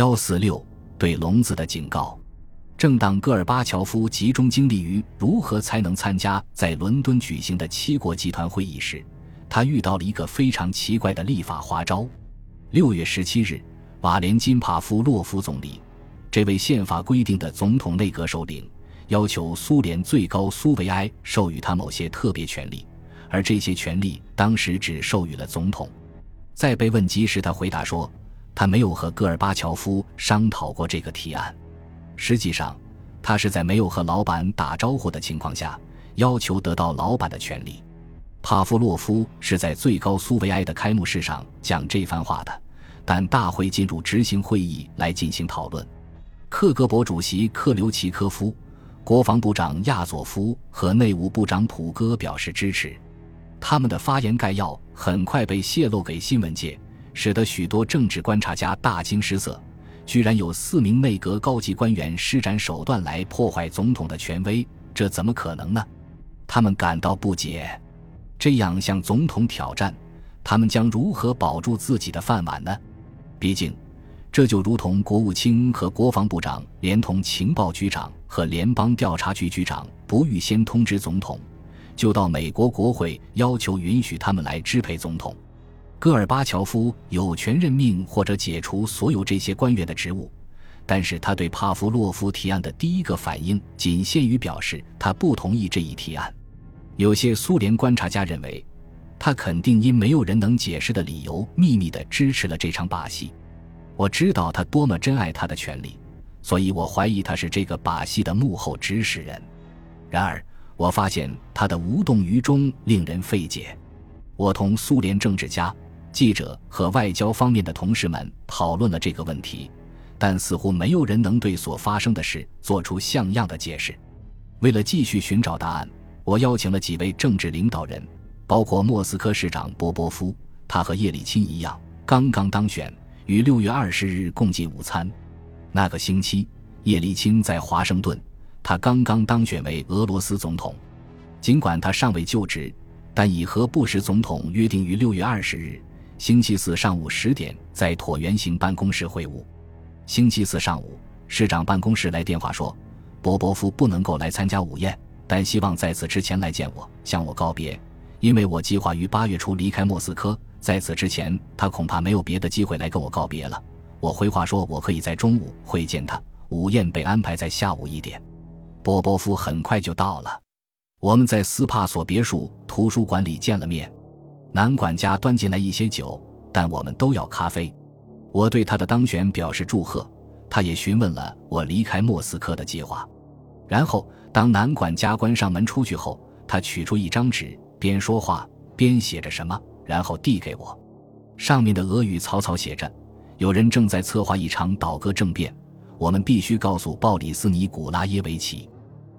幺四六对聋子的警告。正当戈尔巴乔夫集中精力于如何才能参加在伦敦举行的七国集团会议时，他遇到了一个非常奇怪的立法花招。六月十七日，瓦连金帕夫洛夫总理，这位宪法规定的总统内阁首领，要求苏联最高苏维埃授予他某些特别权利，而这些权利当时只授予了总统。在被问及时，他回答说，他没有和戈尔巴乔夫商讨过这个提案。实际上，他是在没有和老板打招呼的情况下，要求得到老板的权利。帕夫洛夫是在最高苏维埃的开幕式上讲这番话的，但大会进入执行会议来进行讨论。克格勃主席克留奇科夫、国防部长亚佐夫和内务部长普戈表示支持。他们的发言概要很快被泄露给新闻界，使得许多政治观察家大惊失色。居然有四名内阁高级官员施展手段来破坏总统的权威，这怎么可能呢？他们感到不解。这样向总统挑战，他们将如何保住自己的饭碗呢？毕竟，这就如同国务卿和国防部长连同情报局长和联邦调查局局长不预先通知总统，就到美国国会要求允许他们来支配总统。戈尔巴乔夫有权任命或者解除所有这些官员的职务，但是他对帕夫洛夫提案的第一个反应仅限于表示他不同意这一提案。有些苏联观察家认为，他肯定因没有人能解释的理由秘密地支持了这场把戏。我知道他多么珍爱他的权利，所以我怀疑他是这个把戏的幕后指使人。然而，我发现他的无动于衷令人费解。我同苏联政治家。记者和外交方面的同事们讨论了这个问题，但似乎没有人能对所发生的事做出像样的解释。为了继续寻找答案，我邀请了几位政治领导人，包括莫斯科市长波波夫，他和叶利钦一样刚刚当选，于六月二十日共进午餐。那个星期，叶利钦在华盛顿，他刚刚当选为俄罗斯总统。尽管他尚未就职，但已和布什总统约定于六月二十日。星期四上午十点，在椭圆形办公室会晤。星期四上午，市长办公室来电话说，波波夫不能够来参加午宴，但希望在此之前来见我，向我告别，因为我计划于八月初离开莫斯科，在此之前，他恐怕没有别的机会来跟我告别了。我回话说，我可以在中午会见他。午宴被安排在下午一点。波波夫很快就到了，我们在斯帕索别墅图书馆里见了面。男管家端进来一些酒，但我们都要咖啡。我对他的当选表示祝贺，他也询问了我离开莫斯科的计划。然后，当男管家关上门出去后，他取出一张纸，边说话边写着什么，然后递给我。上面的俄语草草写着：“有人正在策划一场倒戈政变，我们必须告诉鲍里斯·尼古拉耶维奇。”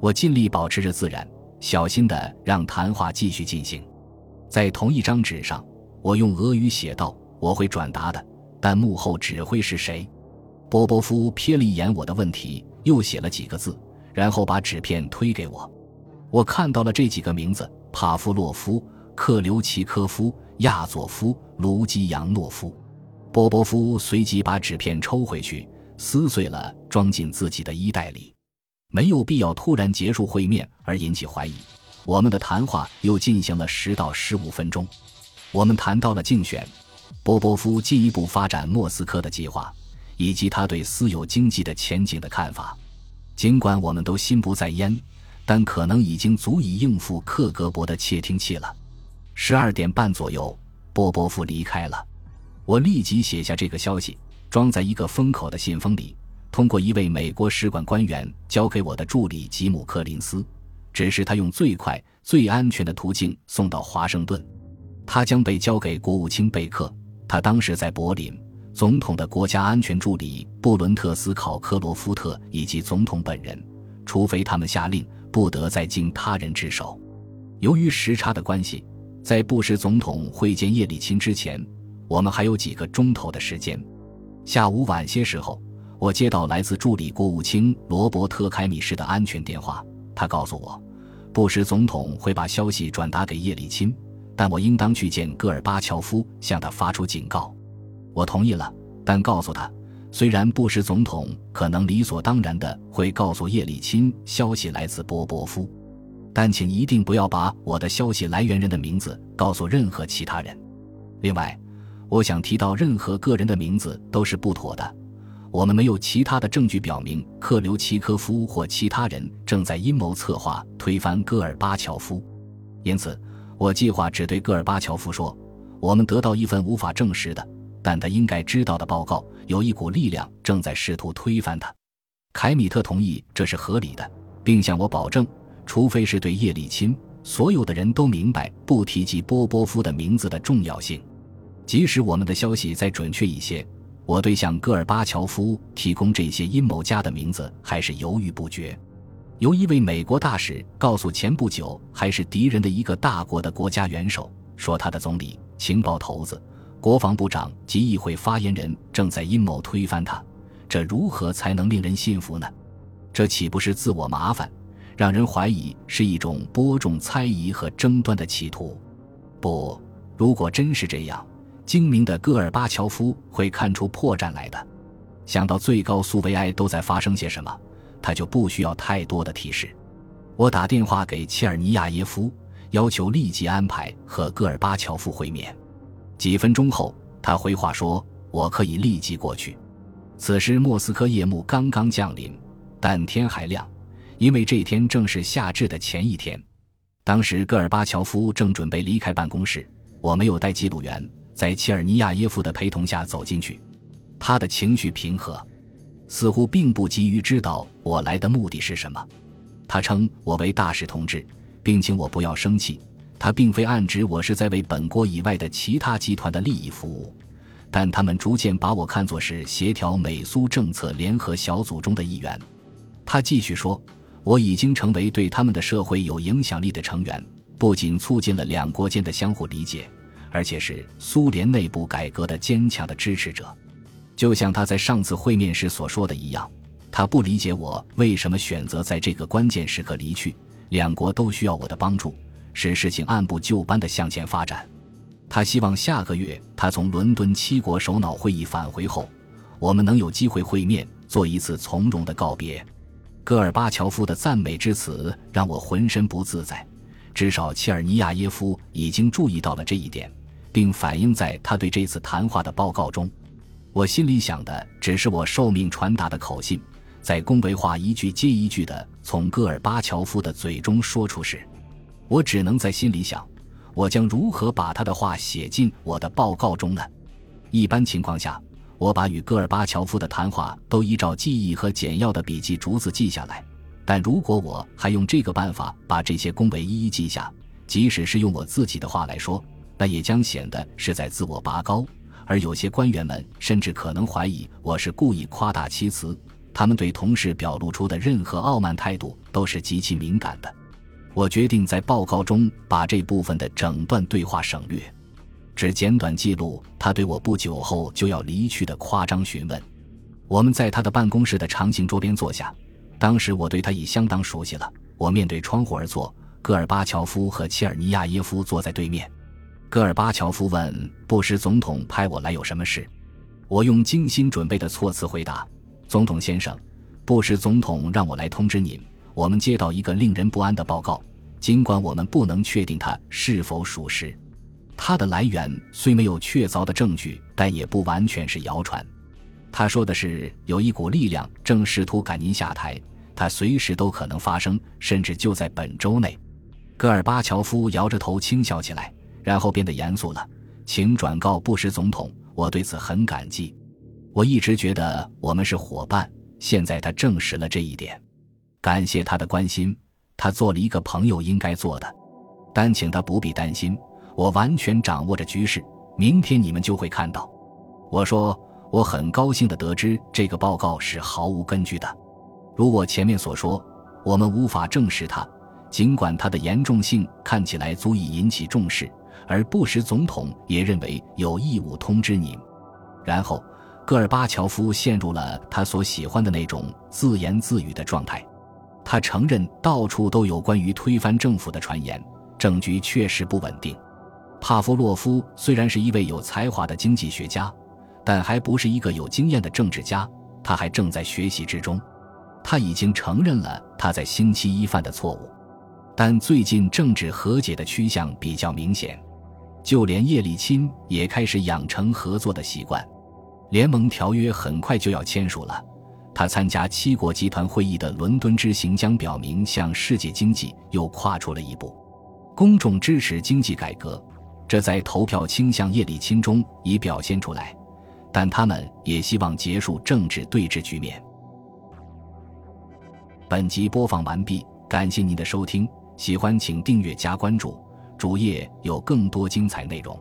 我尽力保持着自然，小心地让谈话继续进行。在同一张纸上，我用俄语写道：“我会转达的，但幕后指挥是谁？”波波夫瞥了一眼我的问题，又写了几个字，然后把纸片推给我。我看到了这几个名字：帕夫洛夫、克留奇科夫、亚佐夫、卢基扬诺夫。波波夫随即把纸片抽回去，撕碎了，装进自己的衣袋里。没有必要突然结束会面而引起怀疑。我们的谈话又进行了十到十五分钟，我们谈到了竞选，波波夫进一步发展莫斯科的计划，以及他对私有经济的前景的看法。尽管我们都心不在焉，但可能已经足以应付克格勃的窃听器了。十二点半左右，波波夫离开了。我立即写下这个消息，装在一个封口的信封里，通过一位美国使馆官员交给我的助理吉姆·柯林斯。只是他用最快、最安全的途径送到华盛顿，他将被交给国务卿贝克。他当时在柏林，总统的国家安全助理布伦特斯考克罗夫特以及总统本人，除非他们下令，不得再经他人之手。由于时差的关系，在布什总统会见叶利钦之前，我们还有几个钟头的时间。下午晚些时候，我接到来自助理国务卿罗伯特凯米什的安全电话。他告诉我，布什总统会把消息转达给叶利钦，但我应当去见戈尔巴乔夫，向他发出警告。我同意了，但告诉他，虽然布什总统可能理所当然的会告诉叶利钦消息来自波波夫，但请一定不要把我的消息来源人的名字告诉任何其他人。另外，我想提到任何个人的名字都是不妥的。我们没有其他的证据表明克留奇科夫或其他人正在阴谋策划推翻戈尔巴乔夫，因此，我计划只对戈尔巴乔夫说：我们得到一份无法证实的。但他应该知道的报告，有一股力量正在试图推翻他。凯米特同意这是合理的，并向我保证，除非是对叶利钦，所有的人都明白不提及波波夫的名字的重要性。即使我们的消息再准确一些，我对向戈尔巴乔夫提供这些阴谋家的名字还是犹豫不决。由一位美国大使告诉前不久还是敌人的一个大国的国家元首，说他的总理、情报头子。国防部长及议会发言人正在阴谋推翻他，这如何才能令人信服呢？这岂不是自我麻烦，让人怀疑是一种播种猜疑和争端的企图？不，如果真是这样，精明的戈尔巴乔夫会看出破绽来的。想到最高苏维埃都在发生些什么，他就不需要太多的提示。我打电话给切尔尼亚耶夫，要求立即安排和戈尔巴乔夫会面。几分钟后，他回话说：“我可以立即过去。”此时莫斯科夜幕刚刚降临，但天还亮，因为这天正是夏至的前一天。当时戈尔巴乔夫正准备离开办公室，我没有带记录员，在切尔尼亚耶夫的陪同下走进去。他的情绪平和，似乎并不急于知道我来的目的是什么。他称我为大使同志，并请我不要生气。他并非暗指我是在为本国以外的其他集团的利益服务，但他们逐渐把我看作是协调美苏政策联合小组中的一员。他继续说：“我已经成为对他们的社会有影响力的成员，不仅促进了两国间的相互理解，而且是苏联内部改革的坚强的支持者。”就像他在上次会面时所说的一样，他不理解我为什么选择在这个关键时刻离去。两国都需要我的帮助。使事情按部就班地向前发展。他希望下个月他从伦敦七国首脑会议返回后，我们能有机会会面，做一次从容的告别。戈尔巴乔夫的赞美之词让我浑身不自在。至少切尔尼亚耶夫已经注意到了这一点，并反映在他对这次谈话的报告中。我心里想的只是我受命传达的口信，在恭维话一句接一句的从戈尔巴乔夫的嘴中说出时。我只能在心里想，我将如何把他的话写进我的报告中呢？一般情况下，我把与戈尔巴乔夫的谈话都依照记忆和简要的笔记逐字记下来。但如果我还用这个办法把这些恭维一一记下，即使是用我自己的话来说，那也将显得是在自我拔高。而有些官员们甚至可能怀疑我是故意夸大其词。他们对同事表露出的任何傲慢态度都是极其敏感的。我决定在报告中把这部分的整段对话省略，只简短记录他对我不久后就要离去的夸张询问。我们在他的办公室的长形桌边坐下，当时我对他已相当熟悉了。我面对窗户而坐，戈尔巴乔夫和切尔尼亚耶夫坐在对面。戈尔巴乔夫问布什总统派我来有什么事？我用精心准备的措辞回答：“总统先生，布什总统让我来通知您。”我们接到一个令人不安的报告，尽管我们不能确定它是否属实，它的来源虽没有确凿的证据，但也不完全是谣传。他说的是有一股力量正试图赶您下台，它随时都可能发生，甚至就在本周内。戈尔巴乔夫摇着头轻笑起来，然后变得严肃了。请转告布什总统，我对此很感激。我一直觉得我们是伙伴，现在他证实了这一点。感谢他的关心，他做了一个朋友应该做的。但请他不必担心，我完全掌握着局势。明天你们就会看到。我说，我很高兴地得知这个报告是毫无根据的。如我前面所说，我们无法证实它，尽管它的严重性看起来足以引起重视。而布什总统也认为有义务通知您。然后，戈尔巴乔夫陷入了他所喜欢的那种自言自语的状态。他承认到处都有关于推翻政府的传言，政局确实不稳定。帕夫洛夫虽然是一位有才华的经济学家，但还不是一个有经验的政治家，他还正在学习之中。他已经承认了他在星期一犯的错误，但最近政治和解的趋向比较明显，就连叶利钦也开始养成合作的习惯。联盟条约很快就要签署了，他参加七国集团会议的伦敦之行将表明，向世界经济又跨出了一步。公众支持经济改革，这在投票倾向叶利钦中已表现出来，但他们也希望结束政治对峙局面。本集播放完毕，感谢您的收听，喜欢请订阅加关注，主页有更多精彩内容。